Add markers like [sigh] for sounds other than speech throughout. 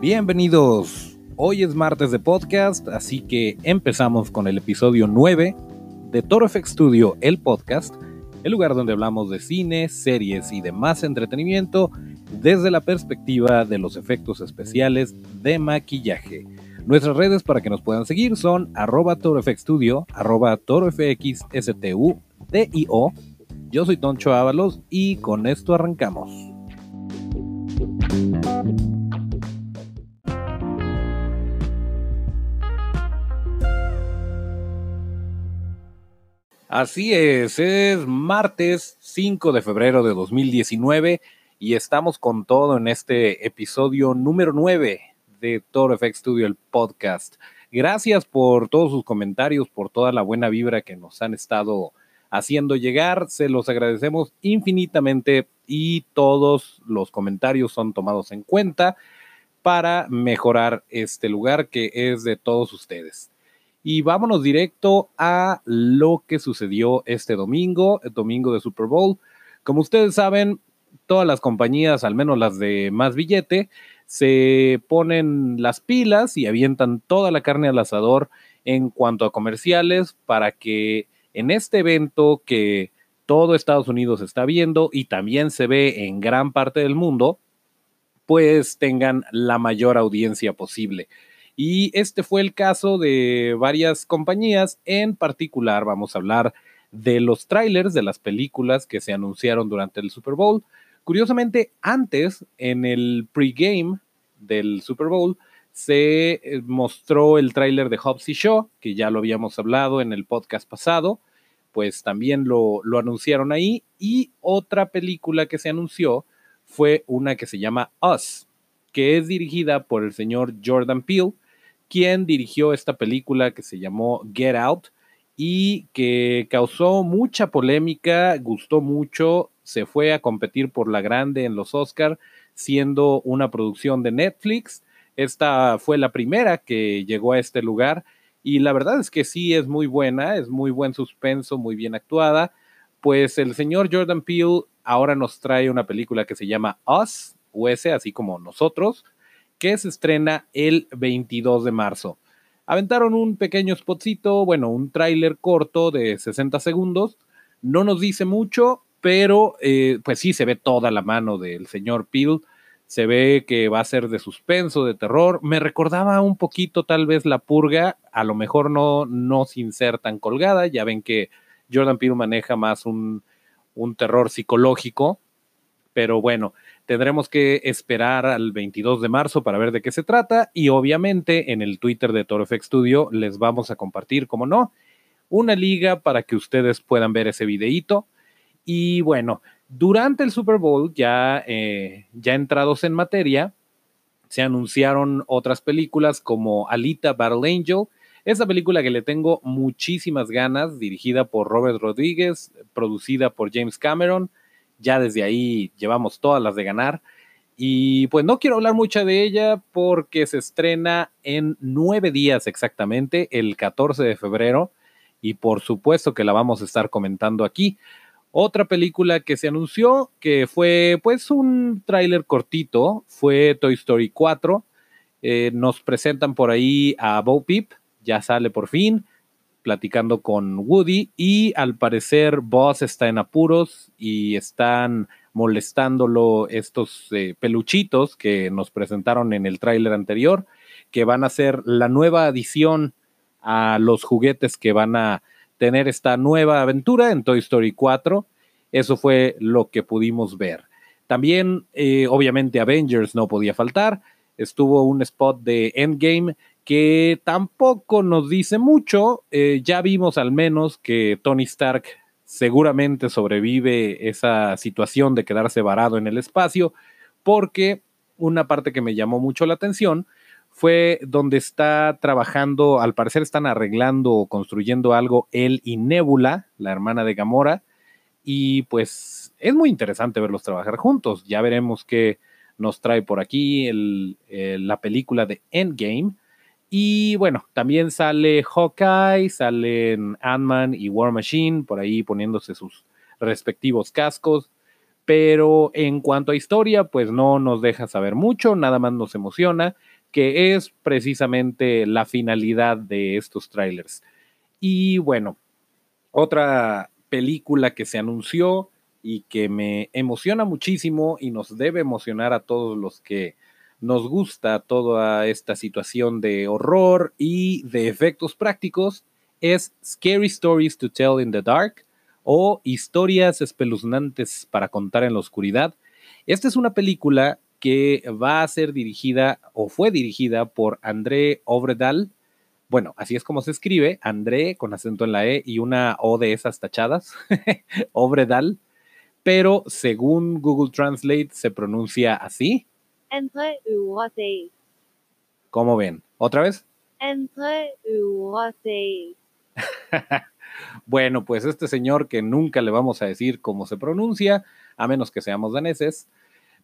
Bienvenidos. Hoy es martes de podcast, así que empezamos con el episodio 9 de Toro FX Studio, el podcast, el lugar donde hablamos de cine, series y demás entretenimiento desde la perspectiva de los efectos especiales de maquillaje. Nuestras redes para que nos puedan seguir son arroba torofxstudio, arroba torofxstudio. Yo soy Toncho Ábalos y con esto arrancamos. Así es, es martes 5 de febrero de 2019 y estamos con todo en este episodio número 9 de Toro FX Studio, el podcast. Gracias por todos sus comentarios, por toda la buena vibra que nos han estado haciendo llegar. Se los agradecemos infinitamente y todos los comentarios son tomados en cuenta para mejorar este lugar que es de todos ustedes. Y vámonos directo a lo que sucedió este domingo, el domingo de Super Bowl. Como ustedes saben, todas las compañías, al menos las de más billete, se ponen las pilas y avientan toda la carne al asador en cuanto a comerciales para que en este evento que todo Estados Unidos está viendo y también se ve en gran parte del mundo, pues tengan la mayor audiencia posible. Y este fue el caso de varias compañías, en particular vamos a hablar de los trailers de las películas que se anunciaron durante el Super Bowl. Curiosamente, antes, en el pregame del Super Bowl, se eh, mostró el tráiler de Hobbs y Shaw, que ya lo habíamos hablado en el podcast pasado, pues también lo, lo anunciaron ahí. Y otra película que se anunció fue una que se llama Us, que es dirigida por el señor Jordan Peele, quien dirigió esta película que se llamó Get Out y que causó mucha polémica, gustó mucho, se fue a competir por la grande en los Oscar, siendo una producción de Netflix. Esta fue la primera que llegó a este lugar y la verdad es que sí es muy buena, es muy buen suspenso, muy bien actuada. Pues el señor Jordan Peele ahora nos trae una película que se llama Us, US, así como nosotros, que se estrena el 22 de marzo. Aventaron un pequeño spotcito, bueno, un tráiler corto de 60 segundos. No nos dice mucho, pero eh, pues sí se ve toda la mano del señor Peel. Se ve que va a ser de suspenso, de terror. Me recordaba un poquito tal vez la purga, a lo mejor no, no sin ser tan colgada. Ya ven que Jordan Peele maneja más un, un terror psicológico, pero bueno, Tendremos que esperar al 22 de marzo para ver de qué se trata y obviamente en el Twitter de Toro FX Studio les vamos a compartir, como no, una liga para que ustedes puedan ver ese videíto. Y bueno, durante el Super Bowl, ya, eh, ya entrados en materia, se anunciaron otras películas como Alita Battle Angel, esa película que le tengo muchísimas ganas, dirigida por Robert Rodríguez, producida por James Cameron, ya desde ahí llevamos todas las de ganar. Y pues no quiero hablar mucho de ella porque se estrena en nueve días exactamente, el 14 de febrero, y por supuesto que la vamos a estar comentando aquí. Otra película que se anunció, que fue pues un tráiler cortito, fue Toy Story 4. Eh, nos presentan por ahí a Bo Peep, ya sale por fin platicando con Woody y al parecer Buzz está en apuros y están molestándolo estos eh, peluchitos que nos presentaron en el tráiler anterior, que van a ser la nueva adición a los juguetes que van a tener esta nueva aventura en Toy Story 4. Eso fue lo que pudimos ver. También, eh, obviamente, Avengers no podía faltar. Estuvo un spot de Endgame que tampoco nos dice mucho. Eh, ya vimos al menos que Tony Stark seguramente sobrevive esa situación de quedarse varado en el espacio, porque una parte que me llamó mucho la atención fue donde está trabajando, al parecer están arreglando o construyendo algo él y Nebula, la hermana de Gamora, y pues es muy interesante verlos trabajar juntos. Ya veremos qué nos trae por aquí la película de Endgame, y bueno, también sale Hawkeye, salen Ant-Man y War Machine por ahí poniéndose sus respectivos cascos. Pero en cuanto a historia, pues no nos deja saber mucho, nada más nos emociona. que es precisamente la finalidad de estos trailers. Y bueno, otra película que se anunció y que me emociona muchísimo y nos debe emocionar a todos los que nos gusta toda esta situación de horror y de efectos prácticos es Scary Stories to Tell in the Dark o Historias espeluznantes para contar en la oscuridad. Esta es una película que va a ser dirigida o fue dirigida por André Obredal. Bueno, así es como se escribe, André con acento en la E y una O de esas tachadas, [laughs] Obredal, pero según Google Translate se pronuncia así. ¿Cómo ven? ¿Otra vez? [laughs] bueno, pues este señor que nunca le vamos a decir cómo se pronuncia, a menos que seamos daneses,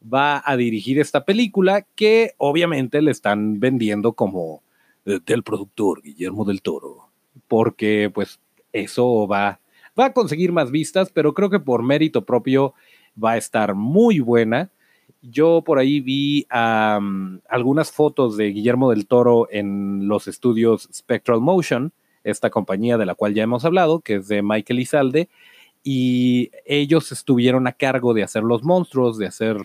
va a dirigir esta película que obviamente le están vendiendo como eh, del productor Guillermo del Toro, porque pues eso va, va a conseguir más vistas, pero creo que por mérito propio va a estar muy buena. Yo por ahí vi algunas fotos de Guillermo del Toro en los estudios Spectral Motion, esta compañía de la cual ya hemos hablado, que es de Michael Izalde, y ellos estuvieron a cargo de hacer los monstruos, de hacer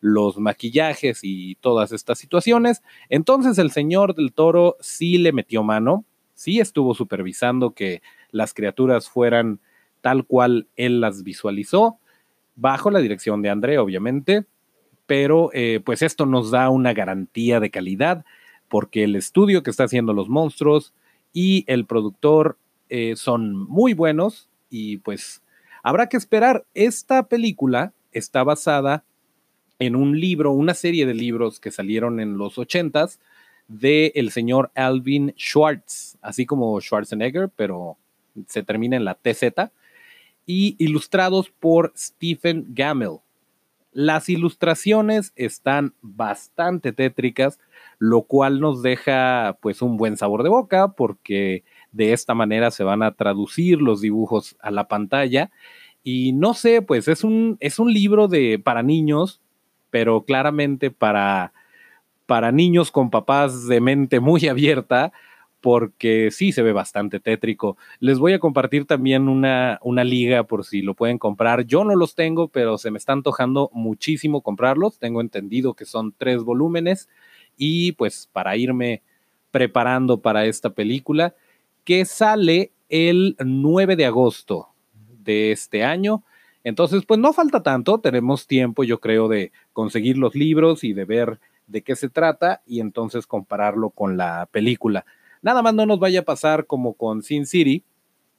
los maquillajes y todas estas situaciones. Entonces el señor del toro sí le metió mano, sí estuvo supervisando que las criaturas fueran tal cual él las visualizó, bajo la dirección de André, obviamente, pero eh, pues esto nos da una garantía de calidad porque el estudio que está haciendo los monstruos y el productor eh, son muy buenos y pues habrá que esperar. Esta película está basada en un libro, una serie de libros que salieron en los ochentas de el señor Alvin Schwartz, así como Schwarzenegger, pero se termina en la TZ, y ilustrados por Stephen Gamel. Las ilustraciones están bastante tétricas, lo cual nos deja pues un buen sabor de boca porque de esta manera se van a traducir los dibujos a la pantalla. Y no sé, pues es un, es un libro de, para niños, pero claramente para, para niños con papás de mente muy [laughs] abierta, porque sí se ve bastante tétrico. Les voy a compartir también una, liga por si lo pueden comprar. Yo no los tengo, pero se me está antojando muchísimo comprarlos. Tengo entendido que son tres volúmenes y pues para irme preparando para esta película que sale el 9 de agosto de este año. Entonces, pues no falta tanto, tenemos tiempo, yo creo, de conseguir los libros y de ver de qué se trata y entonces compararlo con la película. Nada más no nos vaya a pasar como con Sin City.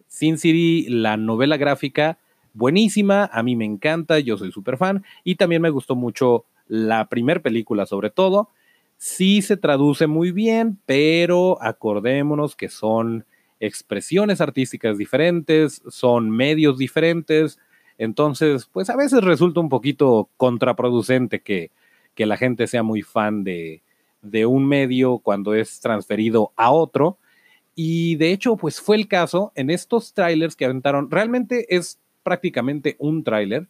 Sin City, la novela gráfica, buenísima, a mí me encanta, yo soy súper fan y también me gustó mucho la primera película sobre todo sí se traduce muy bien, pero acordémonos que son expresiones artísticas diferentes, son medios diferentes, entonces, pues a veces resulta un poquito contraproducente que, que la gente sea muy fan de, de un medio cuando es transferido a otro. Y de hecho, pues fue el caso en estos trailers que aventaron. Realmente es prácticamente un trailer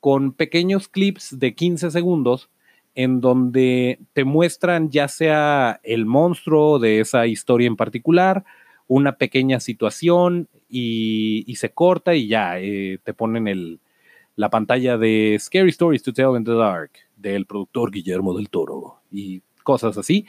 con pequeños clips de 15 segundos en donde te muestran ya sea el monstruo de esa historia en particular, una pequeña situación y, se corta y ya eh, te ponen el, la pantalla de Scary Stories to Tell in the Dark del productor Guillermo del Toro y cosas así.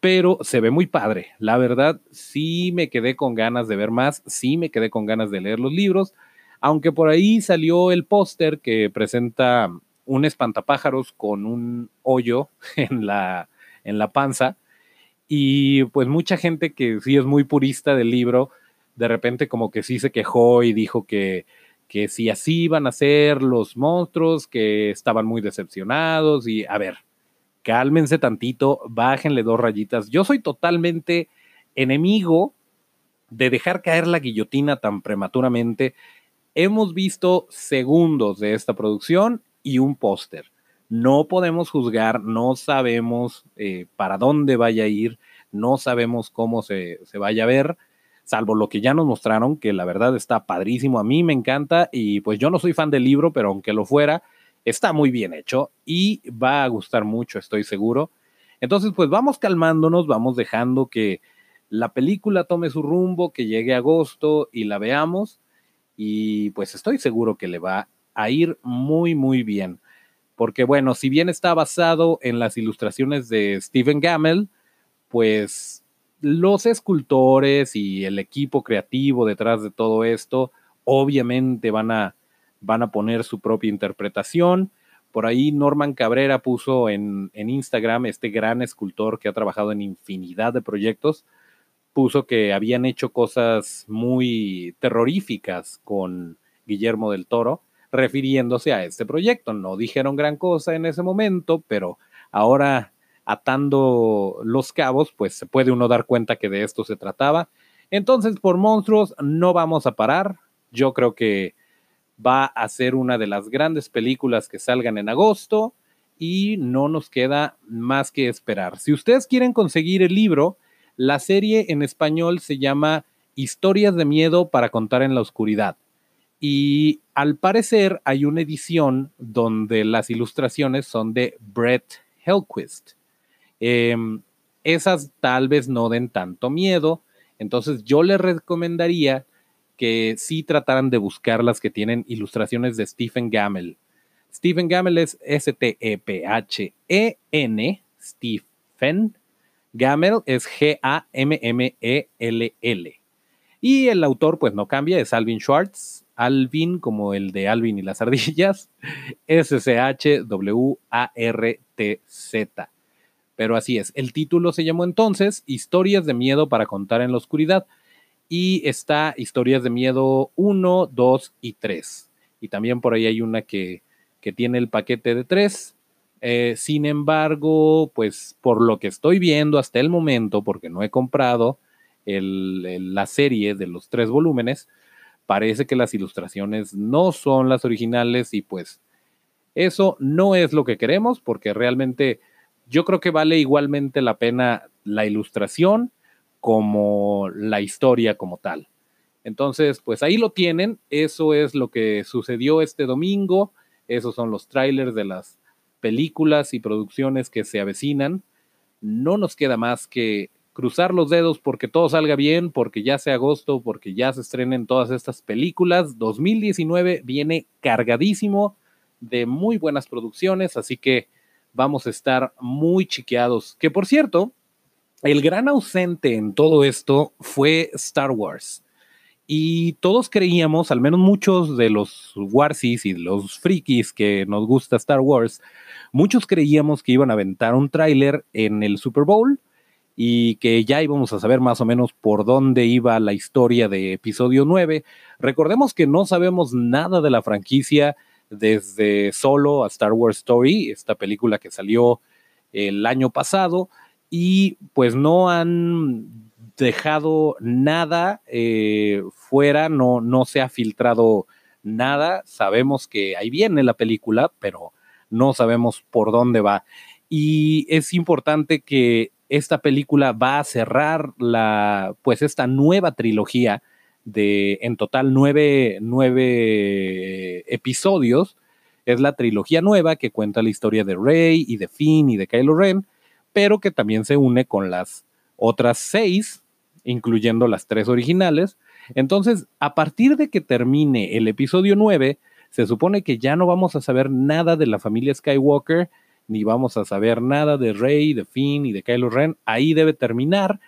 Pero se ve muy padre. La verdad, sí me quedé con ganas de ver más, sí me quedé con ganas de leer los libros, aunque por ahí salió el póster que presenta un espantapájaros con un hoyo [laughs] en la, en la panza. Y pues mucha gente que sí es muy purista del libro, de repente como que sí se quejó y dijo que, que si así iban a ser los monstruos, que estaban muy decepcionados y a ver, cálmense tantito, bájenle dos rayitas. Yo soy totalmente enemigo de dejar caer la guillotina tan prematuramente. Hemos visto segundos de esta producción y un póster. No podemos juzgar, no sabemos eh, para dónde vaya a ir, no sabemos cómo se, se vaya a ver, salvo lo que ya nos mostraron, que la verdad está padrísimo, a mí me encanta y pues yo no soy fan del libro, pero aunque lo fuera, está muy bien hecho y va a gustar mucho, estoy seguro. Entonces, pues vamos calmándonos, vamos dejando que la película tome su rumbo, que llegue agosto y la veamos. Y pues estoy seguro que le va a ir muy, muy bien. Porque bueno, si bien está basado en las ilustraciones de Stephen Gammel, pues los escultores y el equipo creativo detrás de todo esto, obviamente van a, van a poner su propia interpretación. Por ahí Norman Cabrera puso en, en Instagram, este gran escultor que ha trabajado en infinidad de proyectos, puso que habían hecho cosas muy terroríficas con Guillermo del Toro, refiriéndose a este proyecto. No dijeron gran cosa en ese momento, pero ahora atando los cabos, pues se puede uno dar cuenta que de esto se trataba. Entonces, por monstruos, no vamos a parar. Yo creo que va a ser una de las grandes películas que salgan en agosto y no nos queda más que esperar. Si ustedes quieren conseguir el libro, la serie en español se llama Historias de miedo para contar en la oscuridad. Y al parecer hay una edición donde las ilustraciones son de Brett Helquist. Em, esas tal vez no den tanto miedo, entonces yo les recomendaría que sí trataran de buscar las que tienen ilustraciones de Stephen Gammel. Stephen Gammel es S-T-E-P-H-E-N, Stephen Gammel es G-A-M-M-E-L-L. Y el autor, pues no cambia, es Alvin Schwartz. Alvin, como el de Alvin y las ardillas, [laughs] S-C-H-W-A-R-T-Z. Pero así es. El título se llamó entonces Historias de Miedo para contar en la oscuridad. Y está Historias de Miedo 1, 2 y 3. Y también por ahí hay una que, que tiene el paquete de 3 eh, sin embargo, pues por lo que estoy viendo hasta el momento, porque no he comprado la serie de los tres volúmenes, parece que las ilustraciones no son las originales y pues eso no es lo que queremos porque realmente yo creo que vale igualmente la pena la ilustración como la historia como tal. Entonces, pues ahí lo tienen, eso es lo que sucedió este domingo, esos son los trailers de las películas y producciones que se avecinan, no nos queda más que cruzar los dedos porque todo salga bien, porque ya sea agosto, porque ya se estrenen todas estas películas. 2019 viene cargadísimo de muy buenas producciones, así que vamos a estar muy chiqueados. Que por cierto, el gran ausente en todo esto fue Star Wars. Y todos creíamos, al menos muchos de los Warsis y los frikis que nos gusta Star Wars, muchos creíamos que iban a aventar un tráiler en el Super Bowl y que ya íbamos a saber más o menos por dónde iba la historia de episodio 9. Recordemos que no sabemos nada de la franquicia desde solo a Star Wars Story, esta película que salió el año pasado, y pues no han dejado nada eh, fuera, no, no se ha filtrado nada. Sabemos que ahí viene la película, pero no sabemos por dónde va. Y es importante que esta película va a cerrar la, pues esta nueva trilogía de, en total, nueve, nueve episodios. Es la trilogía nueva que cuenta la historia de Rey y de Finn y de Kylo Ren, pero que también se une con las otras seis incluyendo las tres originales. Entonces, a partir de que termine el episodio 9, se supone que ya no vamos a saber nada de la familia Skywalker, ni vamos a saber nada de Rey, de Finn y de Kylo Ren. Ahí debe terminar.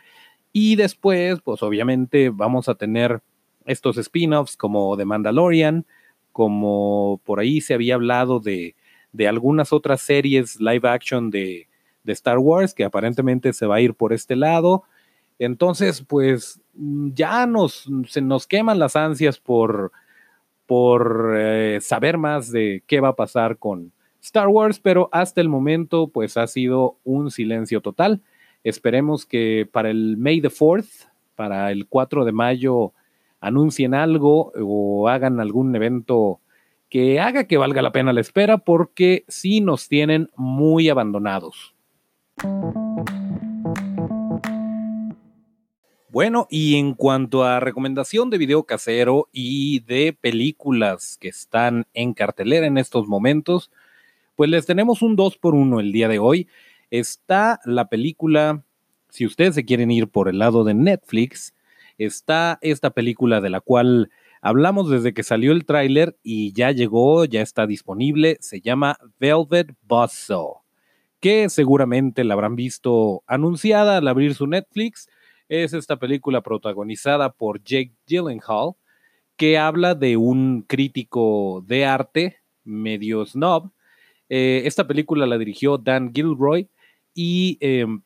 Y después, pues obviamente vamos a tener estos spin-offs como The Mandalorian, como por ahí se había hablado de, de algunas otras series live action de, de Star Wars, que aparentemente se va a ir por este lado. Entonces, pues mm, ya nos, se nos queman las ansias por, por eh, saber más de qué va a pasar con Star Wars, pero hasta el momento, pues ha sido un silencio total. Esperemos que para el May the 4th, para el 4 de mayo, anuncien algo o hagan algún evento que haga que valga la pena la espera, porque sí nos tienen muy abandonados. Bueno, y en cuanto a recomendación de video casero y de películas que están en cartelera en estos momentos, pues les tenemos un 2 por 1 el día de hoy. está la película, si ustedes se quieren ir por el lado de Netflix, está esta película de la cual hablamos desde que salió el tráiler y ya llegó, ya está disponible, se llama Velvet Buzzsaw, que seguramente la habrán visto anunciada al abrir su Netflix. Es esta película protagonizada por Jake Gyllenhaal, que habla de un crítico de arte medio snob. Eh, esta película la dirigió Dan Gilroy y em,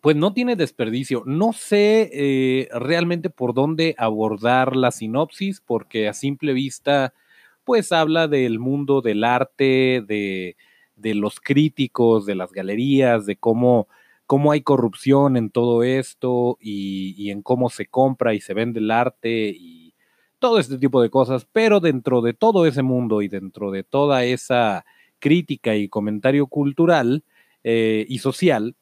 pues no tiene desperdicio. No sé eh, realmente por dónde abordar la sinopsis, porque a simple vista, pues habla del mundo del arte, de, los críticos, de las galerías, de cómo, cómo hay corrupción en todo esto y, y, en cómo se compra y se vende el arte y todo este tipo de cosas. Pero dentro de todo ese mundo y dentro de toda esa crítica y comentario cultural eh, y social,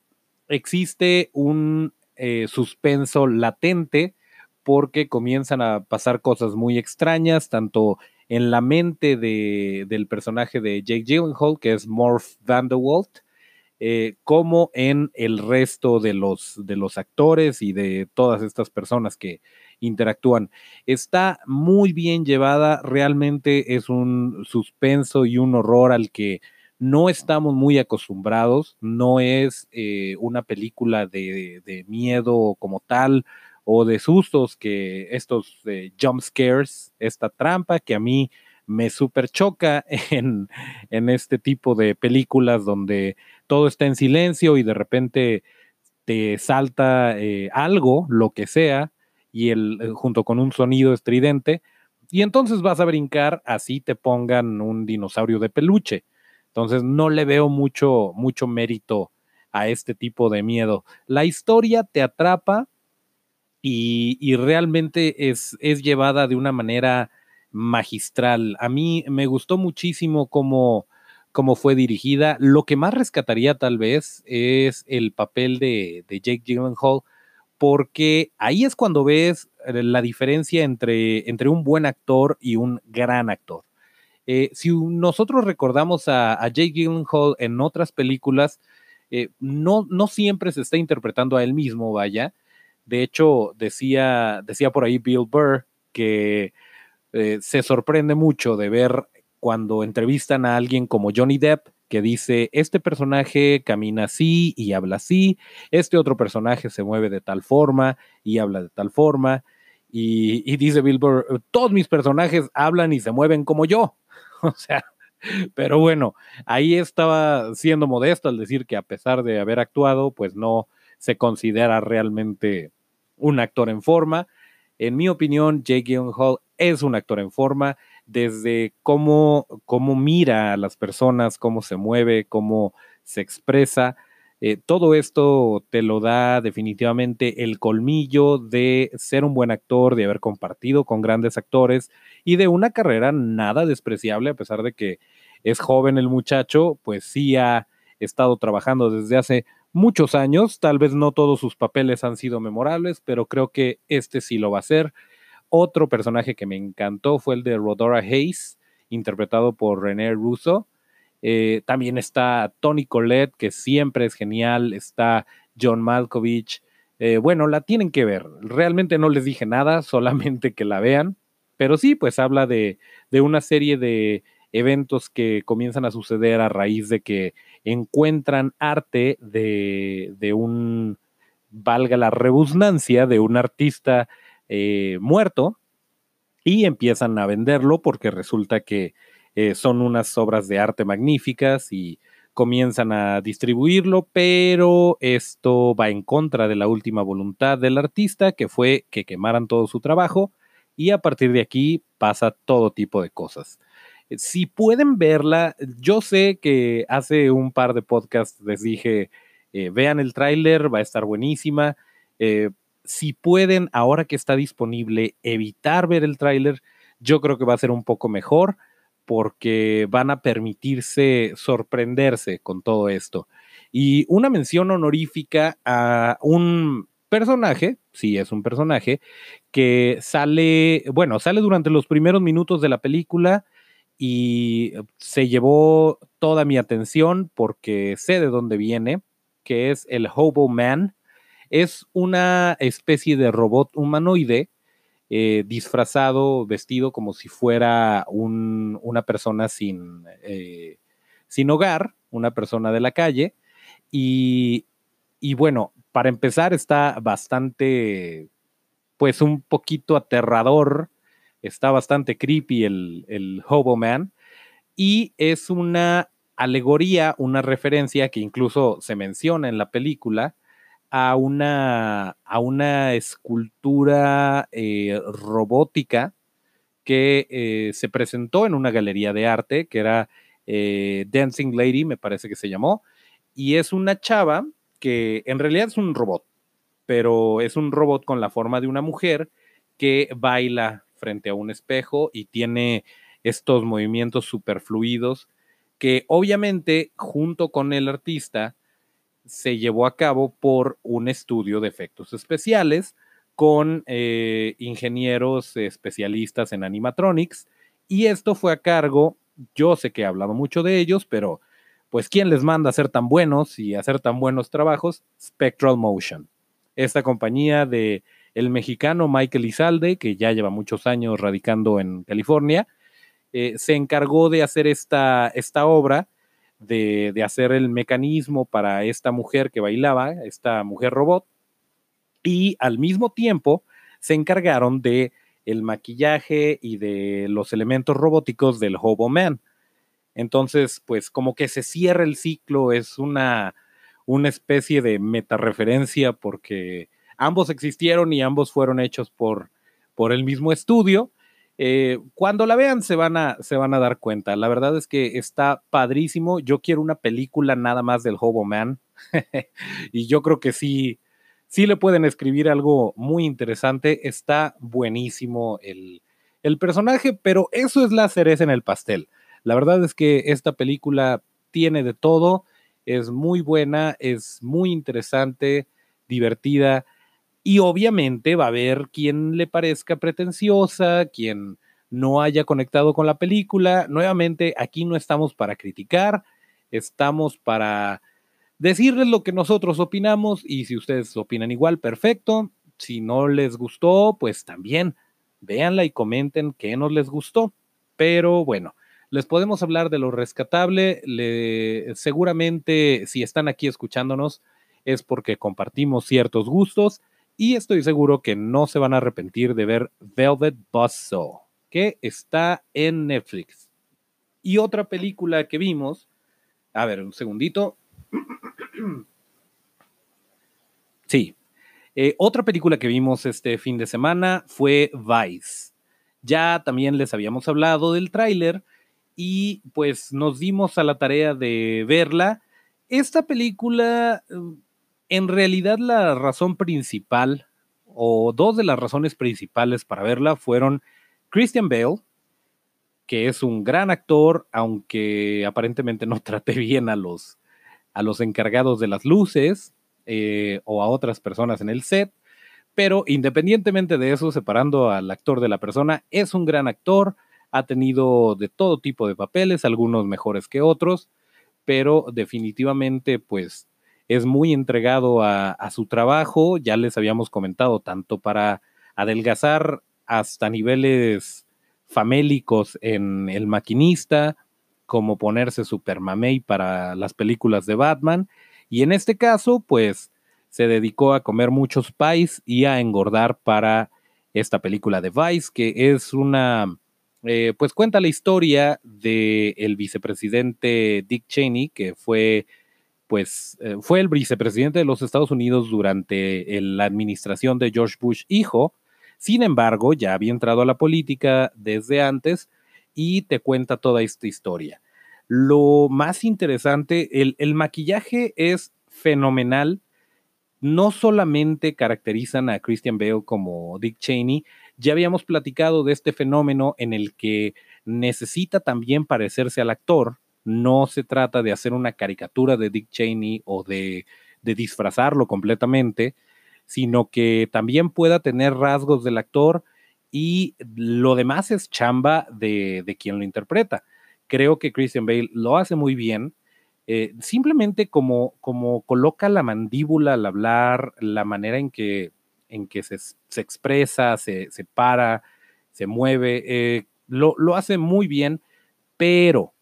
existe un eh, suspenso latente porque comienzan a pasar cosas muy extrañas, tanto en la mente de, del personaje de Jake Gyllenhaal, que es Morph Vanderwalt, eh, como en el resto de los, de los actores y de todas estas personas que interactúan. Está muy bien llevada, realmente es un suspenso y un horror al que no estamos muy acostumbrados, no es eh, una película de, miedo como tal o de sustos que estos eh, jump scares, esta trampa que a mí me super choca [laughs] en, en este tipo de películas donde todo está en silencio y de repente te salta eh, algo, lo que sea, y el, junto con un sonido estridente, y entonces vas a brincar así te pongan un dinosaurio de peluche. Entonces no le veo mucho, mucho mérito a este tipo de miedo. La historia te atrapa y, realmente es, llevada de una manera magistral. A mí me gustó muchísimo cómo, fue dirigida. Lo que más rescataría tal vez es el papel de, Jake Gyllenhaal, porque ahí es cuando ves eh, la diferencia entre, entre un buen actor y un gran actor. Eh, si nosotros recordamos a, Jake Gyllenhaal en otras películas, eh, no, no siempre se está interpretando a él mismo, vaya. De hecho, decía, decía por ahí Bill Burr que eh, se sorprende mucho de ver cuando entrevistan a alguien como Johnny Depp, que dice, este personaje camina así y habla así, este otro personaje se mueve de tal forma y habla de tal forma, y, y dice Bill Burr, todos mis personajes hablan y se mueven como yo. [laughs] o sea, pero bueno, ahí estaba siendo modesto al decir que a pesar de haber actuado, pues no se considera realmente un actor en forma. En mi opinión, Jake Gyllenhaal es un actor en forma desde cómo, cómo mira a las personas, cómo se mueve, cómo se expresa. Eh, todo esto te lo da definitivamente el colmillo de ser un buen actor, de haber compartido con grandes actores y de una carrera nada despreciable, a pesar de que es joven el muchacho, pues sí ha estado trabajando desde hace muchos años. Tal vez no todos sus papeles han sido memorables, pero creo que este sí lo va a ser. Otro personaje que me encantó fue el de Rodora Hayes, interpretado por René Russo eh, también está Tony Collette, que siempre es genial. Está John Malkovich. Eh, bueno, la tienen que ver. Realmente no les dije nada, [laughs] solamente que la vean. Pero sí, pues habla de, de una serie de eventos que comienzan a suceder a raíz de que encuentran arte de, de un, valga la rebusnancia, de un artista eh, muerto y empiezan a venderlo porque resulta que eh, son unas obras de arte magníficas y comienzan a distribuirlo, pero esto va en contra de la última voluntad del artista, que fue que quemaran todo su trabajo, y a partir de aquí pasa todo tipo de cosas. Eh, si pueden verla, yo sé que hace un par de podcasts les dije, eh, vean el tráiler, va a estar buenísima. si pueden, ahora que está disponible, evitar ver el tráiler, yo creo que va a ser un poco mejor porque van a permitirse sorprenderse con todo esto. Y una mención honorífica a un personaje, sí es un personaje, que sale, bueno, sale durante los primeros minutos de la película y se llevó toda mi atención porque sé de dónde viene. que es el Hobo Man. Es una especie de robot humanoide eh, disfrazado, vestido como si fuera una persona sin, eh, sin hogar, una persona de la calle. Y, y bueno, para empezar está bastante, pues un poquito aterrador, está bastante creepy el, el Hobo Man. Y es una alegoría, una referencia que incluso se menciona en la película a una, a una escultura eh, robótica que eh, se presentó en una galería de arte que era eh, Dancing Lady, me parece que se llamó, y es una chava que en realidad es un robot, pero es un robot con la forma de una mujer que baila frente a un espejo y tiene estos movimientos superfluidos que obviamente junto con el artista se llevó a cabo por un estudio de efectos especiales con eh, ingenieros especialistas en animatronics y esto fue a cargo, yo sé que he hablado mucho de ellos, pero pues ¿quién les manda a ser tan buenos y hacer tan buenos trabajos? Spectral Motion. Esta compañía de el mexicano Michael Izalde, que ya lleva muchos años radicando en California, eh, se encargó de hacer esta, esta obra, de, de, hacer el mecanismo para esta mujer que bailaba, esta mujer robot, y al mismo tiempo se encargaron de el maquillaje y de los elementos robóticos del Hobo Man. Entonces, pues como que se cierra el ciclo, es una, una especie de metareferencia porque ambos existieron y ambos fueron hechos por, por el mismo estudio. Eh, cuando la vean se van, a, se van a dar cuenta. La verdad es que está padrísimo. Yo quiero una película nada más del Hobo Man. [laughs] y yo creo que sí, sí le pueden escribir algo muy interesante. Está buenísimo el, el personaje, pero eso es la cereza en el pastel. La verdad es que esta película tiene de todo, es muy buena, es muy interesante, divertida y obviamente va a haber quien le parezca pretenciosa, quien no haya conectado con la película. Nuevamente, aquí no estamos para criticar, estamos para decirles lo que nosotros opinamos y si ustedes opinan igual, perfecto. Si no les gustó, pues también véanla y comenten qué nos les gustó. Pero bueno, les podemos hablar de lo rescatable. seguramente si están aquí escuchándonos es porque compartimos ciertos gustos y estoy seguro que no se van a arrepentir de ver Velvet Buzzsaw, que está en Netflix. Y otra película que vimos, a ver, un segundito. [clears throat] Sí, eh, otra película que vimos este fin de semana fue Vice. Ya también les habíamos hablado del tráiler, y pues nos dimos a la tarea de verla. Esta película, mm, en realidad la razón principal, o dos de las razones principales para verla fueron Christian Bale, que es un gran actor, aunque aparentemente no [laughs] trate bien a los, a los encargados de las luces eh, o a otras personas en el set. Pero independientemente de eso, separando al actor de la persona, es un gran actor ha tenido de todo tipo de papeles, algunos mejores que otros, pero definitivamente pues es muy entregado a, su trabajo, ya les habíamos comentado, tanto para adelgazar hasta niveles famélicos en El Maquinista, como ponerse super mamey para las películas de Batman, y en este caso pues se dedicó a comer muchos pies y a engordar para esta película de Vice, que es una eh, pues cuenta la historia del el vicepresidente Dick Cheney, que fue, pues, eh, fue el vicepresidente de los Estados Unidos durante la administración de George Bush hijo. Sin embargo, ya había entrado a la política desde antes y te cuenta toda esta historia. Lo más interesante, el, el maquillaje es fenomenal. No solamente caracterizan a Christian Bale como Dick Cheney, ya habíamos platicado de este fenómeno en el que necesita también parecerse al actor. No se trata de hacer una caricatura de Dick Cheney o de, disfrazarlo completamente, sino que también pueda tener rasgos del actor y lo demás es chamba de, quien lo interpreta. Creo que Christian Bale lo hace muy bien. eh, simplemente como, como coloca la mandíbula al hablar, la manera en que, se, expresa, se, para, se mueve, eh, lo hace muy bien, pero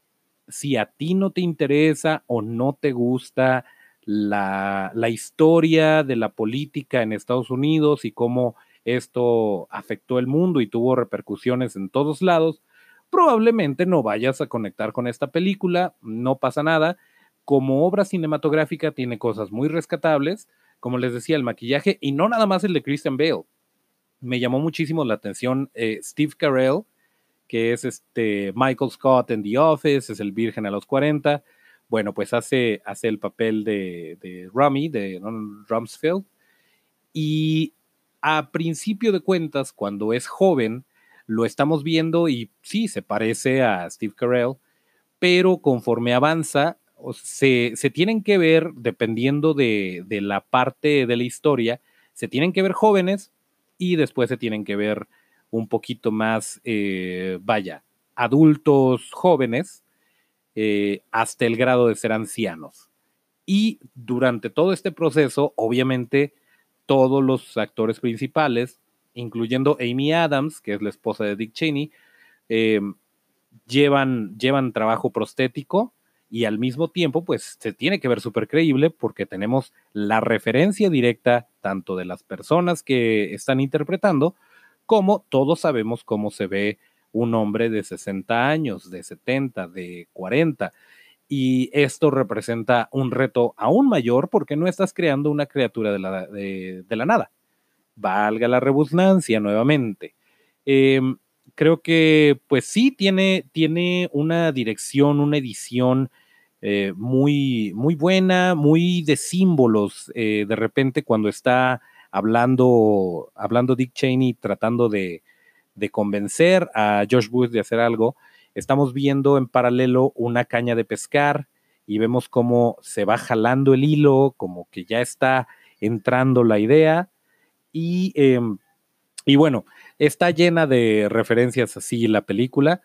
si a ti no te interesa o no te gusta la, la, historia de la política en Estados Unidos y cómo esto afectó el mundo y tuvo repercusiones en todos lados, probablemente no vayas a conectar con esta película, no pasa nada. Como obra cinematográfica tiene cosas muy rescatables, como les decía, el maquillaje y no nada más el de Christian Bale. Me llamó muchísimo la atención eh, Steve Carell, que es este Michael Scott en The Office, es el Virgen a los 40. Bueno, pues hace, hace el papel de, de Rummy, de Rumsfeld. Y a principio de cuentas, cuando es joven, lo estamos viendo y sí, se parece a Steve Carell, pero conforme avanza, se, se tienen que ver, dependiendo de, de, la parte de la historia, se tienen que ver jóvenes y después se tienen que ver un poquito más, eh, vaya, adultos jóvenes, eh, hasta el grado de ser ancianos. Y durante todo este proceso, obviamente, todos los actores principales, incluyendo Amy Adams, que es la esposa de Dick Cheney, eh, llevan, llevan trabajo prostético y al mismo tiempo, pues se tiene que ver súper creíble porque tenemos la referencia directa tanto de las personas que están interpretando, como todos sabemos cómo se ve un hombre de 60 años, de 70, de 40. Y esto representa un reto aún mayor porque no estás creando una criatura de la, nada. Valga la rebusnancia nuevamente. Em, creo que pues sí tiene, tiene una dirección, una edición eh, muy, muy buena, muy de símbolos. Eh, de repente cuando está hablando, hablando Dick Cheney, tratando de, de convencer a Josh Bush de hacer algo, estamos viendo en paralelo una caña de pescar y vemos cómo se va jalando el hilo, como que ya está entrando la idea. Y, em, y bueno, está llena de referencias así la película.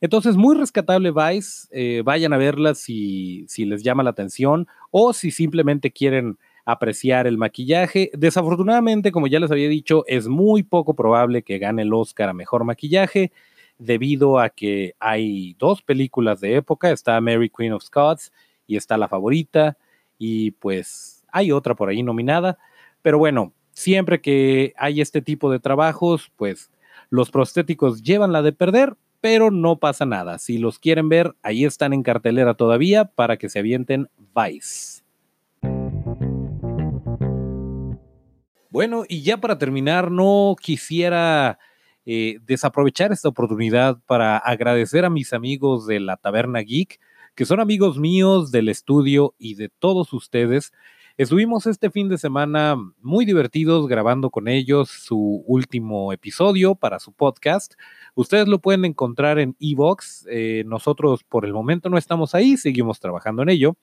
Entonces, muy rescatable Vice. Eh, vayan a verla si, si les llama la atención o si simplemente quieren apreciar el maquillaje. Desafortunadamente, como ya les había dicho, es muy poco probable que gane el Oscar a Mejor Maquillaje debido a que hay dos películas de época, está Mary Queen of Scots y está La Favorita y pues hay otra por ahí nominada, pero bueno, siempre que hay este tipo de trabajos, pues los prostéticos llevan la de perder, pero no pasa nada. Si los quieren ver, ahí están en cartelera todavía para que se avienten Vice. Bueno, y ya para terminar, no quisiera eh, desaprovechar esta oportunidad para agradecer a mis amigos de la Taberna Geek, que son amigos míos del estudio y de todos ustedes. Estuvimos este fin de semana muy divertidos grabando con ellos su último episodio para su podcast. Ustedes lo pueden encontrar en Evox. Eh, nosotros por el momento no estamos ahí, seguimos trabajando en ello,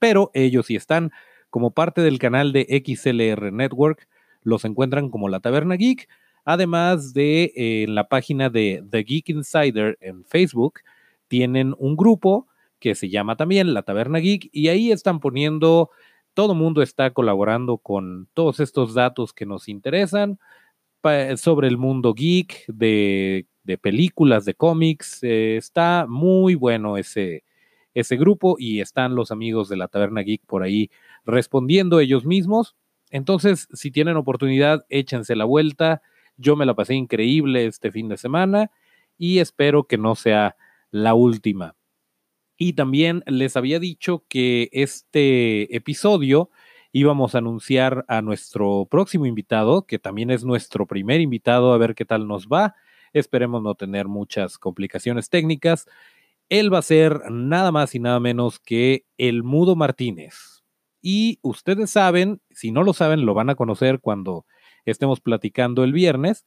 pero ellos sí están como parte del canal de XLR Network los encuentran como La Taberna Geek, además de en eh, la página de The Geek Insider en Facebook, tienen un grupo que se llama también La Taberna Geek y ahí están poniendo, todo mundo está colaborando con todos estos datos que nos interesan sobre el mundo geek, de, películas, de cómics. Eh, está muy bueno ese, ese grupo y están los amigos de la Taberna Geek por ahí respondiendo ellos mismos. Entonces, si tienen oportunidad, échense la vuelta. Yo me la pasé increíble este fin de semana y espero que no sea la última. Y también les había dicho que este episodio íbamos a anunciar a nuestro próximo invitado, que también es nuestro primer invitado, a ver qué tal nos va. Esperemos no tener muchas complicaciones técnicas. Él va a ser nada más y nada menos que el Mudo Martínez. Y ustedes saben, si no lo saben, lo van a conocer cuando estemos platicando el viernes.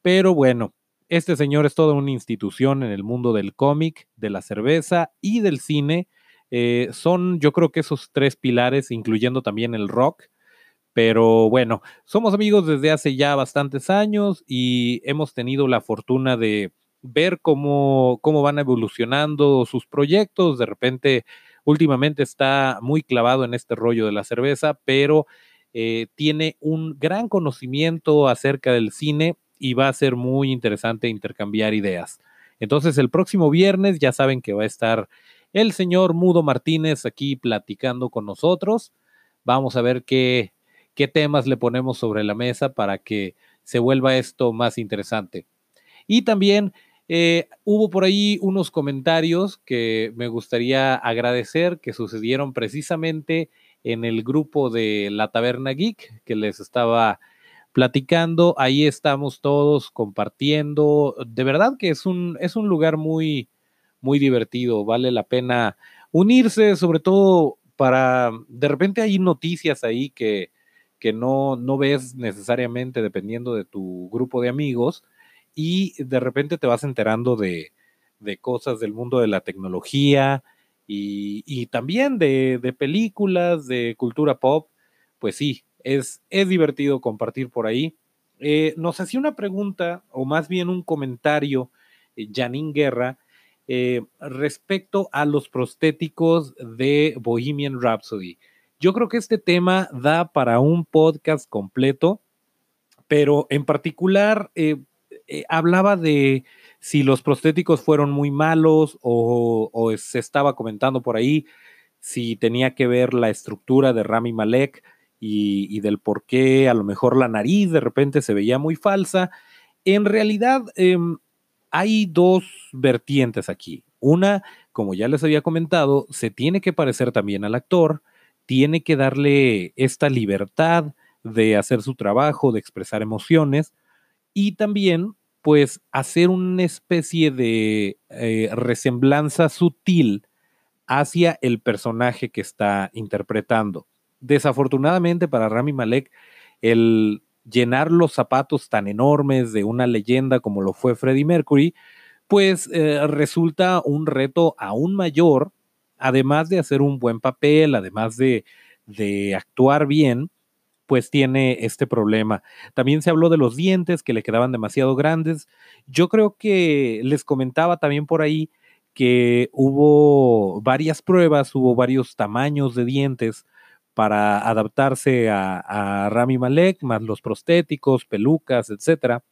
Pero bueno, este señor es toda una institución en el mundo del cómic, de la cerveza y del cine. Eh, son yo creo que esos tres pilares, incluyendo también el rock. Pero bueno, somos amigos desde hace ya bastantes años y hemos tenido la fortuna de ver cómo, cómo van evolucionando sus proyectos. De repente últimamente está muy clavado en este rollo de la cerveza, pero eh, tiene un gran conocimiento acerca del cine y va a ser muy interesante intercambiar ideas. Entonces el próximo viernes ya saben que va a estar el señor Mudo Martínez aquí platicando con nosotros. Vamos a ver qué, qué temas le ponemos sobre la mesa para que se vuelva esto más interesante. Y también eh, hubo por ahí unos comentarios que me gustaría agradecer que sucedieron precisamente en el grupo de la Taberna Geek que les estaba platicando. Ahí estamos todos compartiendo. De verdad que es un, es un lugar muy, muy divertido. Vale la pena unirse, sobre todo para, de repente hay noticias ahí que, que no, no ves necesariamente dependiendo de tu grupo de amigos y de repente te vas enterando de, de cosas del mundo de la tecnología y, y también de, de, películas, de cultura pop. Pues sí, es, es divertido compartir por ahí. Eh, nos hacía una pregunta, o más bien un comentario, eh, Janine Guerra, eh, respecto a los prostéticos de Bohemian Rhapsody. Yo creo que este tema da para un podcast completo, pero en particular eh, eh, hablaba de si los prostéticos fueron muy malos o, se estaba comentando por ahí si tenía que ver la estructura de Rami Malek y, del por qué a lo mejor la nariz de repente se veía muy falsa. En realidad em, hay dos vertientes aquí. Una, como ya les había comentado, se tiene que parecer también al actor tiene que darle esta libertad de hacer su trabajo, de expresar emociones y también pues hacer una especie de eh, resemblanza sutil hacia el personaje que está interpretando. Desafortunadamente para Rami Malek, el llenar los zapatos tan enormes de una leyenda como lo fue Freddie Mercury, pues eh, resulta un reto aún mayor además de hacer un buen papel, además de, actuar bien, pues tiene este problema. También se habló de los dientes que le quedaban demasiado grandes. Yo creo que les comentaba también por ahí que hubo varias pruebas, hubo varios tamaños de dientes para adaptarse a, Rami Malek, más los prostéticos, pelucas, etcétera.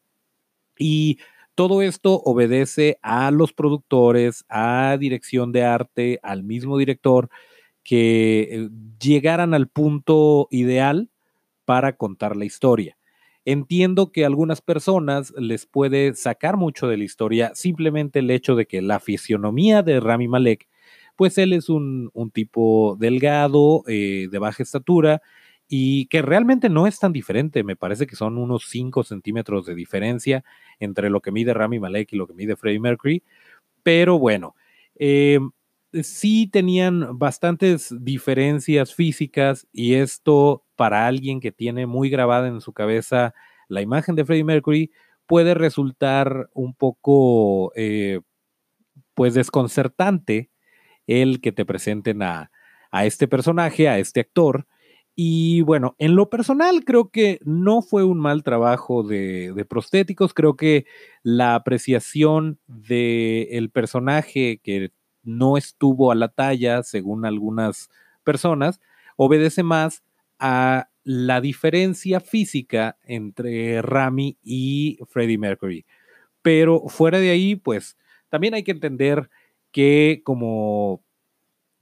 Y todo esto obedece a los productores, a dirección de arte, al mismo director, que eh, llegaran al punto ideal para contar la historia. Entiendo que a algunas personas les puede sacar mucho de la historia simplemente el hecho de que la fisionomía de Rami Malek, pues él es un, tipo delgado, eh, de baja estatura, y que realmente no es tan diferente, me parece que son unos 5 centímetros de diferencia entre lo que mide Rami Malek y lo que mide Freddie Mercury, pero bueno, eh, sí tenían bastantes diferencias físicas y esto para alguien que tiene muy grabada en su cabeza la imagen de Freddie Mercury puede resultar un poco eh, pues desconcertante el que te presenten a, a este personaje, a este actor, y bueno, en lo personal creo que no fue un mal trabajo de, prostéticos, creo que la apreciación del personaje que no estuvo a la talla, según algunas personas, obedece más a la diferencia física entre Rami y Freddie Mercury. Pero fuera de ahí, pues también hay que entender que como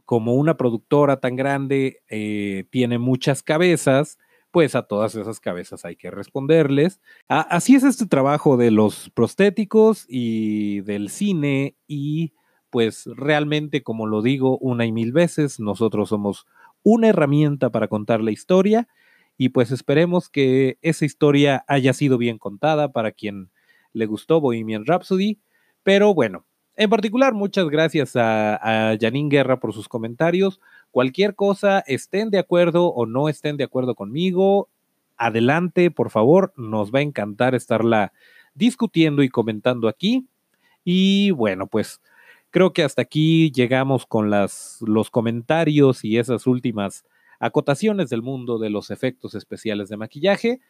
como una productora tan grande eh, tiene muchas cabezas, pues a todas esas cabezas hay que responderles. así es este trabajo de los prostéticos y del cine y pues realmente, como lo digo una y mil veces, nosotros somos una herramienta para contar la historia y pues esperemos que esa historia haya sido bien contada para quien le gustó Bohemian Rhapsody. Pero bueno, en particular, muchas gracias a, a Janine Guerra por sus comentarios. Cualquier cosa, estén de acuerdo o no estén de acuerdo conmigo, adelante, por favor, nos va a encantar estarla discutiendo y comentando aquí. Y bueno, pues creo que hasta aquí llegamos con los comentarios y esas últimas acotaciones del mundo de los efectos especiales de maquillaje.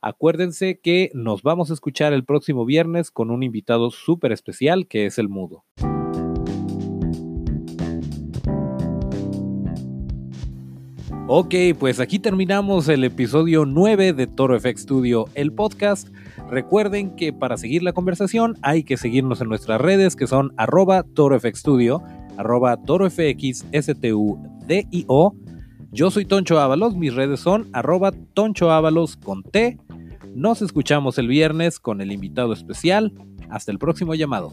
Acuérdense que nos vamos a escuchar el próximo viernes con un invitado súper especial que es el mudo. Ok, pues aquí terminamos el episodio 9 de Toro FX Studio, el podcast. Recuerden que para seguir la conversación hay que seguirnos en nuestras redes que son arroba torofxstudio, arroba torofxstudio. Yo soy Toncho Ábalos, mis redes son arroba Toncho Ábalos con T. Nos escuchamos el viernes con el invitado especial. Hasta el próximo llamado.